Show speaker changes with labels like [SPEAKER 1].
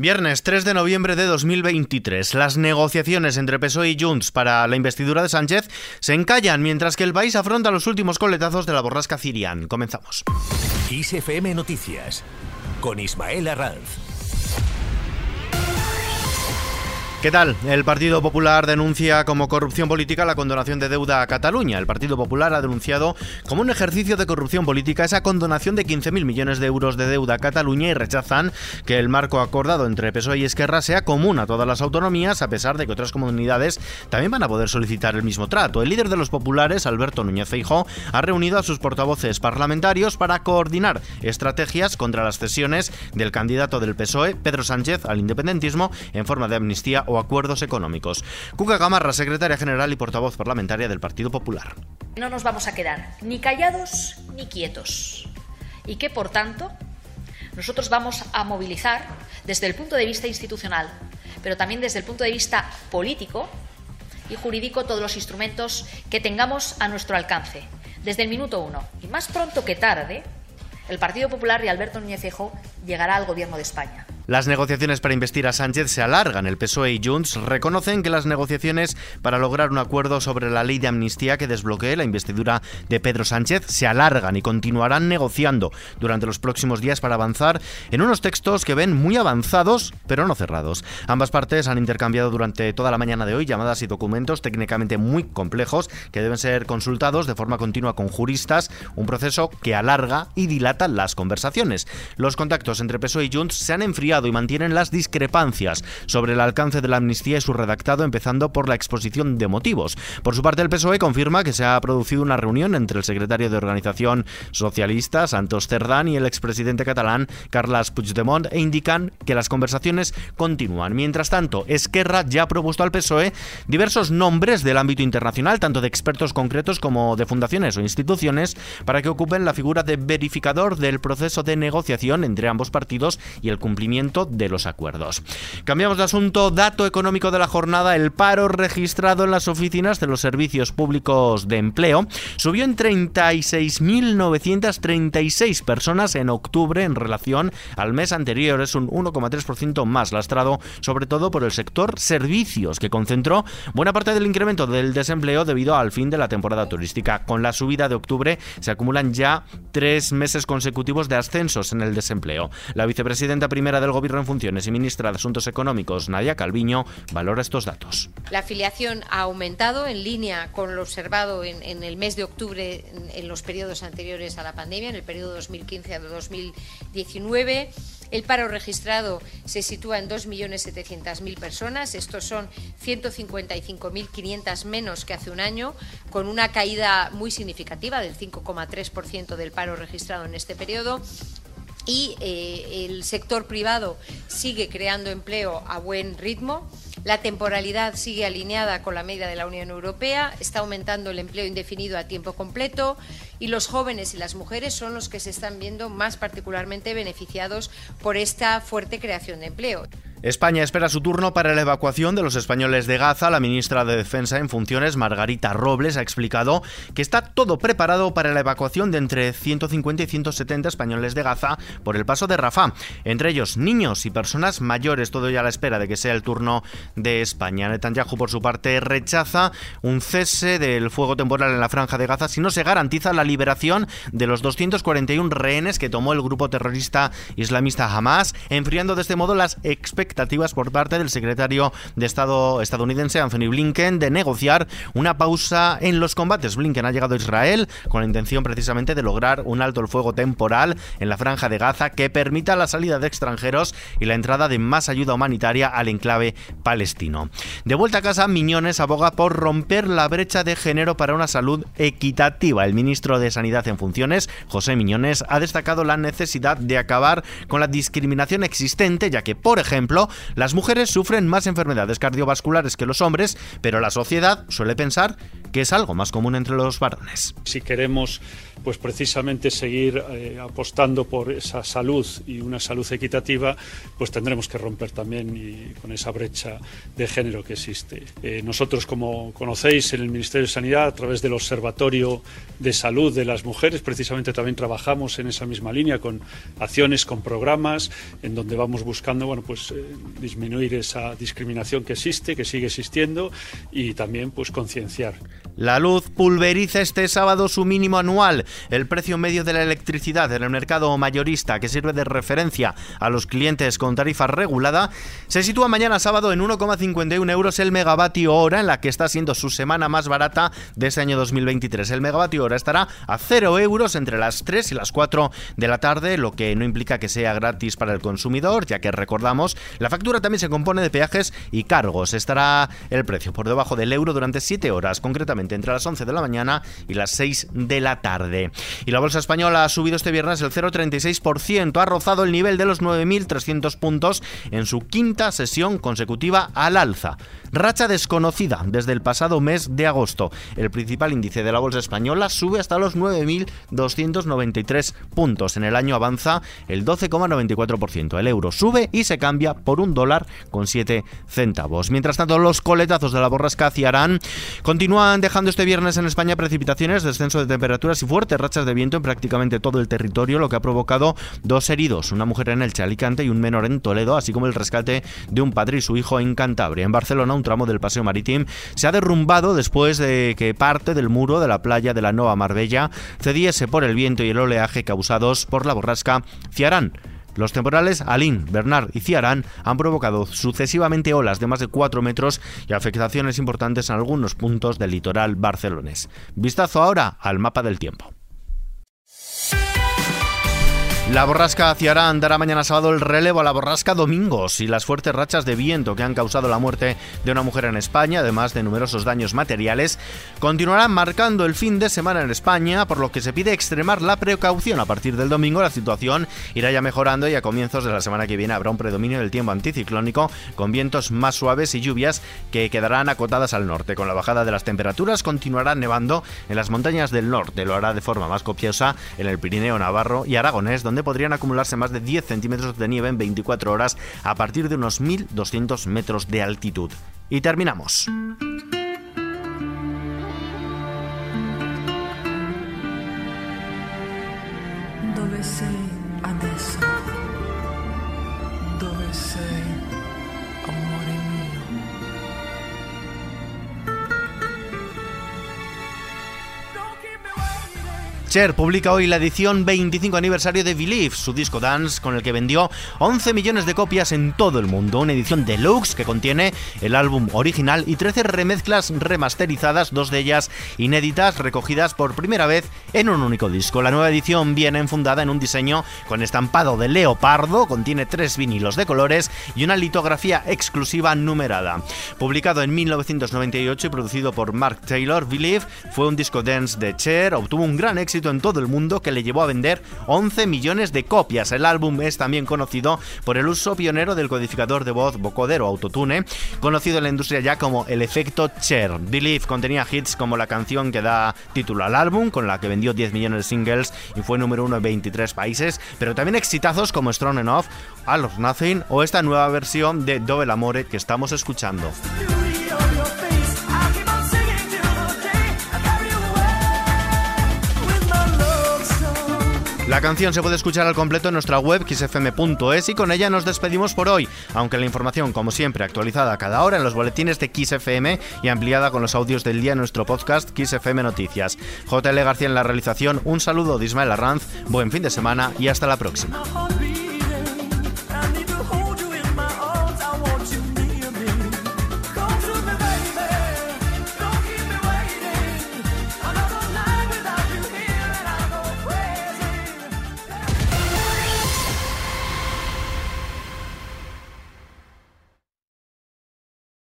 [SPEAKER 1] Viernes 3 de noviembre de 2023. Las negociaciones entre PSOE y Junts para la investidura de Sánchez se encallan mientras que el país afronta los últimos coletazos de la borrasca Cirian. Comenzamos.
[SPEAKER 2] ISFM Noticias con Ismael Arranz.
[SPEAKER 1] ¿Qué tal? El Partido Popular denuncia como corrupción política la condonación de deuda a Cataluña. El Partido Popular ha denunciado como un ejercicio de corrupción política esa condonación de 15.000 millones de euros de deuda a Cataluña y rechazan que el marco acordado entre PSOE y Esquerra sea común a todas las autonomías, a pesar de que otras comunidades también van a poder solicitar el mismo trato. El líder de los populares, Alberto Núñez Feijóo, ha reunido a sus portavoces parlamentarios para coordinar estrategias contra las cesiones del candidato del PSOE, Pedro Sánchez, al independentismo en forma de amnistía o acuerdos económicos. Cuca Gamarra, secretaria general y portavoz parlamentaria del Partido Popular.
[SPEAKER 3] No nos vamos a quedar ni callados ni quietos. Y que, por tanto, nosotros vamos a movilizar desde el punto de vista institucional, pero también desde el punto de vista político y jurídico todos los instrumentos que tengamos a nuestro alcance, desde el minuto uno. Y más pronto que tarde, el Partido Popular y Alberto Núñez Feijóo llegará al Gobierno de España.
[SPEAKER 1] Las negociaciones para investir a Sánchez se alargan. El PSOE y Junts reconocen que las negociaciones para lograr un acuerdo sobre la ley de amnistía que desbloquee la investidura de Pedro Sánchez se alargan y continuarán negociando durante los próximos días para avanzar en unos textos que ven muy avanzados, pero no cerrados. Ambas partes han intercambiado durante toda la mañana de hoy llamadas y documentos técnicamente muy complejos que deben ser consultados de forma continua con juristas, un proceso que alarga y dilata las conversaciones. Los contactos entre PSOE y Junts se han enfriado y mantienen las discrepancias sobre el alcance de la amnistía y su redactado, empezando por la exposición de motivos. Por su parte, el PSOE confirma que se ha producido una reunión entre el secretario de Organización Socialista, Santos Cerdán, y el expresidente catalán, Carles Puigdemont, e indican que las conversaciones continúan. Mientras tanto, Esquerra ya ha propuesto al PSOE diversos nombres del ámbito internacional, tanto de expertos concretos como de fundaciones o instituciones, para que ocupen la figura de verificador del proceso de negociación entre ambos partidos y el cumplimiento de los acuerdos. Cambiamos de asunto, dato económico de la jornada, el paro registrado en las oficinas de los servicios públicos de empleo subió en 36.936 personas en octubre en relación al mes anterior, es un 1,3% más lastrado sobre todo por el sector servicios que concentró buena parte del incremento del desempleo debido al fin de la temporada turística. Con la subida de octubre se acumulan ya tres meses consecutivos de ascensos en el desempleo. La vicepresidenta primera del Gobierno en funciones y ministra de Asuntos Económicos, Nadia Calviño, valora estos datos.
[SPEAKER 4] La afiliación ha aumentado en línea con lo observado en, el mes de octubre en, los periodos anteriores a la pandemia, en el periodo 2015 a 2019. El paro registrado se sitúa en 2.700.000 personas. Estos son 155.500 menos que hace un año, con una caída muy significativa del 5,3% del paro registrado en este periodo y eh, el sector privado sigue creando empleo a buen ritmo. La temporalidad sigue alineada con la media de la Unión Europea, está aumentando el empleo indefinido a tiempo completo y los jóvenes y las mujeres son los que se están viendo más particularmente beneficiados por esta fuerte creación de empleo.
[SPEAKER 1] España espera su turno para la evacuación de los españoles de Gaza. La ministra de Defensa en funciones, Margarita Robles, ha explicado que está todo preparado para la evacuación de entre 150 y 170 españoles de Gaza por el paso de Rafah, entre ellos niños y personas mayores, todo ya a la espera de que sea el turno de España. Netanyahu, por su parte, rechaza un cese del fuego temporal en la franja de Gaza si no se garantiza la liberación de los 241 rehenes que tomó el grupo terrorista islamista Hamas, enfriando de este modo las expectativas expectativas por parte del secretario de Estado estadounidense Anthony Blinken de negociar una pausa en los combates. Blinken ha llegado a Israel con la intención precisamente de lograr un alto el fuego temporal en la franja de Gaza que permita la salida de extranjeros y la entrada de más ayuda humanitaria al enclave palestino. De vuelta a casa, Miñones aboga por romper la brecha de género para una salud equitativa. El ministro de Sanidad en funciones, José Miñones, ha destacado la necesidad de acabar con la discriminación existente, ya que, por ejemplo, las mujeres sufren más enfermedades cardiovasculares que los hombres, pero la sociedad suele pensar que es algo más común entre los varones.
[SPEAKER 5] Si queremos pues precisamente seguir eh, apostando por esa salud y una salud equitativa, pues tendremos que romper también con esa brecha de género que existe. Eh, nosotros, como conocéis, en el Ministerio de Sanidad, a través del Observatorio de Salud de las Mujeres, precisamente también trabajamos en esa misma línea con acciones, con programas, en donde vamos buscando, bueno, pues eh, disminuir esa discriminación que existe, que sigue existiendo, y también, pues, concienciar.
[SPEAKER 1] La luz pulveriza este sábado su mínimo anual. El precio medio de la electricidad en el mercado mayorista, que sirve de referencia a los clientes con tarifa regulada, se sitúa mañana sábado en 1,51 euros el megavatio hora, en la que está siendo su semana más barata de este año 2023. El megavatio hora estará a 0 euros entre las 3 y las 4 de la tarde, lo que no implica que sea gratis para el consumidor, ya que recordamos, la factura también se compone de peajes y cargos. Estará el precio por debajo del euro durante 7 horas, concretamente entre las 11 de la mañana y las 6 de la tarde. Y la bolsa española ha subido este viernes el 0,36%, ha rozado el nivel de los 9.300 puntos en su quinta sesión consecutiva al alza. Racha desconocida desde el pasado mes de agosto. El principal índice de la bolsa española sube hasta los 9.293 puntos. En el año avanza el 12,94%. El euro sube y se cambia por un dólar con 7 centavos. Mientras tanto, los coletazos de la borrasca Ciarán continúan dejando este viernes en España precipitaciones, descenso de temperaturas y fuertes rachas de viento en prácticamente todo el territorio, lo que ha provocado dos heridos, una mujer en el Chalicante y un menor en Toledo, así como el rescate de un padre y su hijo en Cantabria. En Barcelona, un tramo del paseo marítimo se ha derrumbado después de que parte del muro de la playa de la Nova Marbella cediese por el viento y el oleaje causados por la borrasca Ciarán. Los temporales Alin, Bernard y Ciarán han provocado sucesivamente olas de más de 4 metros y afectaciones importantes en algunos puntos del litoral barcelonés. Vistazo ahora al mapa del tiempo. La borrasca Ciarán dará mañana sábado el relevo a la borrasca Domingos y las fuertes rachas de viento que han causado la muerte de una mujer en España, además de numerosos daños materiales, continuarán marcando el fin de semana en España, por lo que se pide extremar la precaución. A partir del domingo la situación irá ya mejorando y a comienzos de la semana que viene habrá un predominio del tiempo anticiclónico con vientos más suaves y lluvias que quedarán acotadas al norte. Con la bajada de las temperaturas continuará nevando en las montañas del norte, lo hará de forma más copiosa en el Pirineo Navarro y Aragonés, donde podrían acumularse más de 10 centímetros de nieve en 24 horas a partir de unos 1.200 metros de altitud. Y terminamos. Cher publica hoy la edición 25 aniversario de Believe, su disco dance con el que vendió 11 millones de copias en todo el mundo. Una edición deluxe que contiene el álbum original y 13 remezclas remasterizadas, dos de ellas inéditas, recogidas por primera vez en un único disco. La nueva edición viene enfundada en un diseño con estampado de leopardo, contiene tres vinilos de colores y una litografía exclusiva numerada. Publicado en 1998 y producido por Mark Taylor, Believe fue un disco dance de Cher, obtuvo un gran en todo el mundo que le llevó a vender 11 millones de copias. El álbum es también conocido por el uso pionero del codificador de voz vocodero autotune, conocido en la industria ya como el efecto Cher. Believe contenía hits como la canción que da título al álbum, con la que vendió 10 millones de singles y fue número uno en 23 países, pero también exitazos como Strong Enough, All of Nothing o esta nueva versión de Double Amore que estamos escuchando. La canción se puede escuchar al completo en nuestra web xfm.es y con ella nos despedimos por hoy, aunque la información, como siempre, actualizada cada hora en los boletines de XFM y ampliada con los audios del día en nuestro podcast XFM Noticias. JL García en la realización, un saludo de Ismael Arranz, buen fin de semana y hasta la próxima.